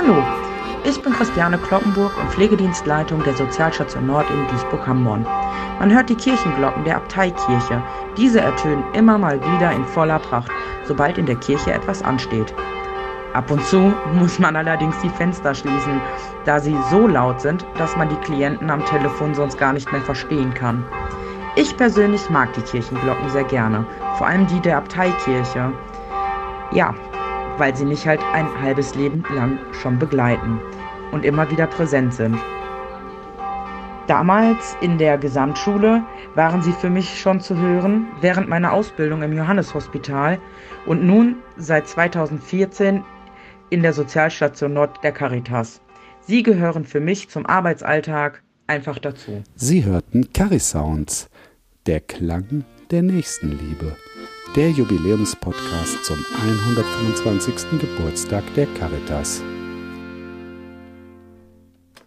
Hallo, ich bin Christiane Kloppenburg und Pflegedienstleitung der Sozialstation Nord in Duisburg-Hamborn. Man hört die Kirchenglocken der Abteikirche. Diese ertönen immer mal wieder in voller Pracht, sobald in der Kirche etwas ansteht. Ab und zu muss man allerdings die Fenster schließen, da sie so laut sind, dass man die Klienten am Telefon sonst gar nicht mehr verstehen kann. Ich persönlich mag die Kirchenglocken sehr gerne, vor allem die der Abteikirche. Ja, weil sie mich halt ein halbes Leben lang schon begleiten und immer wieder präsent sind. Damals in der Gesamtschule waren sie für mich schon zu hören, während meiner Ausbildung im Johanneshospital und nun seit 2014 in der Sozialstation Nord der Caritas. Sie gehören für mich zum Arbeitsalltag einfach dazu. Sie hörten Carisounds, der Klang der Nächstenliebe, der Jubiläumspodcast zum 125. Geburtstag der Caritas.